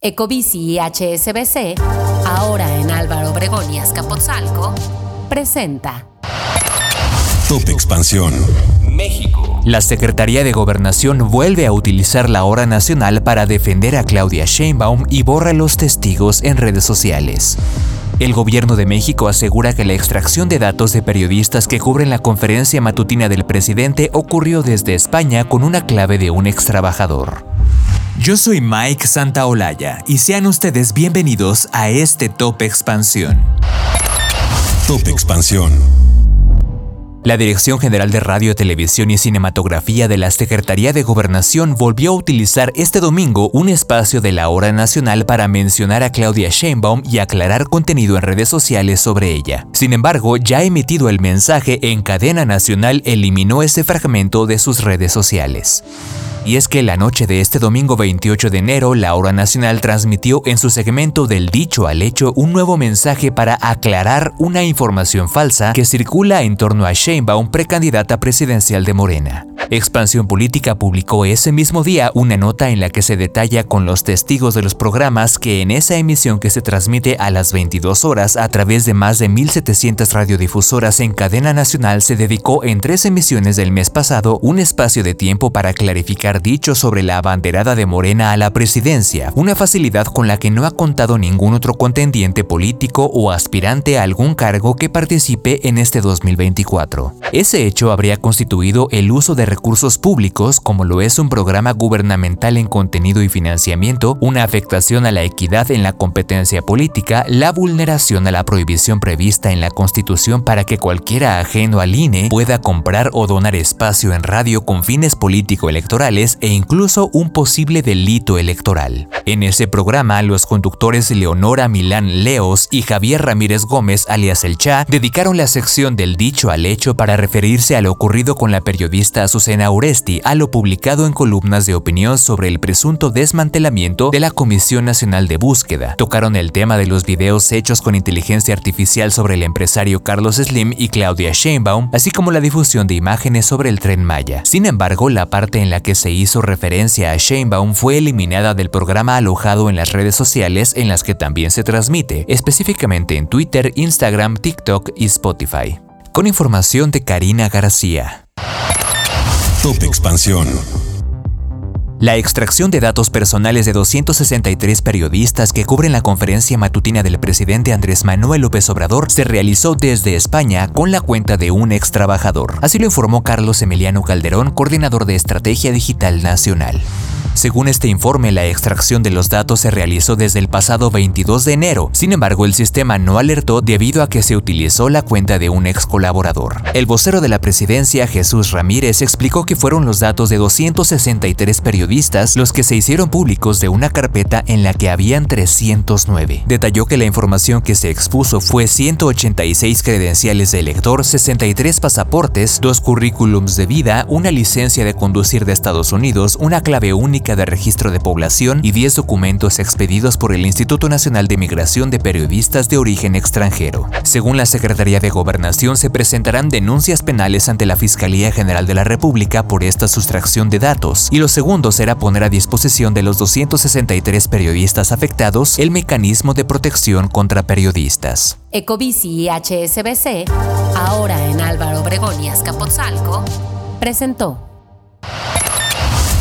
Ecobici y HSBC, ahora en Álvaro Obregón y Azcapotzalco, presenta Top Expansión. México. La Secretaría de Gobernación vuelve a utilizar la hora nacional para defender a Claudia Sheinbaum y borra los testigos en redes sociales. El gobierno de México asegura que la extracción de datos de periodistas que cubren la conferencia matutina del presidente ocurrió desde España con una clave de un extrabajador. Yo soy Mike Santaolalla y sean ustedes bienvenidos a este Top Expansión. Top Expansión. La Dirección General de Radio, Televisión y Cinematografía de la Secretaría de Gobernación volvió a utilizar este domingo un espacio de la hora nacional para mencionar a Claudia Sheinbaum y aclarar contenido en redes sociales sobre ella. Sin embargo, ya emitido el mensaje en cadena nacional eliminó ese fragmento de sus redes sociales. Y es que la noche de este domingo 28 de enero, la Hora Nacional transmitió en su segmento del dicho al hecho un nuevo mensaje para aclarar una información falsa que circula en torno a Sheinbaum, precandidata presidencial de Morena. Expansión Política publicó ese mismo día una nota en la que se detalla con los testigos de los programas que en esa emisión que se transmite a las 22 horas a través de más de 1.700 radiodifusoras en cadena nacional se dedicó en tres emisiones del mes pasado un espacio de tiempo para clarificar dicho sobre la abanderada de Morena a la presidencia, una facilidad con la que no ha contado ningún otro contendiente político o aspirante a algún cargo que participe en este 2024. Ese hecho habría constituido el uso de recursos públicos, como lo es un programa gubernamental en contenido y financiamiento, una afectación a la equidad en la competencia política, la vulneración a la prohibición prevista en la Constitución para que cualquiera ajeno al INE pueda comprar o donar espacio en radio con fines político-electorales e incluso un posible delito electoral. En ese programa, los conductores Leonora Milán Leos y Javier Ramírez Gómez, alias El Cha, dedicaron la sección del dicho al hecho para referirse a lo ocurrido con la periodista Azucena Uresti a lo publicado en columnas de opinión sobre el presunto desmantelamiento de la Comisión Nacional de Búsqueda. Tocaron el tema de los videos hechos con inteligencia artificial sobre el empresario Carlos Slim y Claudia Sheinbaum, así como la difusión de imágenes sobre el tren Maya. Sin embargo, la parte en la que se hizo referencia a Sheinbaum fue eliminada del programa alojado en las redes sociales en las que también se transmite, específicamente en Twitter, Instagram, TikTok y Spotify. Con información de Karina García. Expansión. La extracción de datos personales de 263 periodistas que cubren la conferencia matutina del presidente Andrés Manuel López Obrador se realizó desde España con la cuenta de un ex trabajador. Así lo informó Carlos Emiliano Calderón, coordinador de Estrategia Digital Nacional. Según este informe, la extracción de los datos se realizó desde el pasado 22 de enero. Sin embargo, el sistema no alertó debido a que se utilizó la cuenta de un ex colaborador. El vocero de la presidencia, Jesús Ramírez, explicó que fueron los datos de 263 periodistas los que se hicieron públicos de una carpeta en la que habían 309. Detalló que la información que se expuso fue 186 credenciales de elector, 63 pasaportes, dos currículums de vida, una licencia de conducir de Estados Unidos, una clave única de registro de población y 10 documentos expedidos por el Instituto Nacional de Migración de Periodistas de Origen Extranjero. Según la Secretaría de Gobernación, se presentarán denuncias penales ante la Fiscalía General de la República por esta sustracción de datos, y lo segundo será poner a disposición de los 263 periodistas afectados el mecanismo de protección contra periodistas. Ecobici y HSBC, ahora en Álvaro Obregón y Azcapotzalco, presentó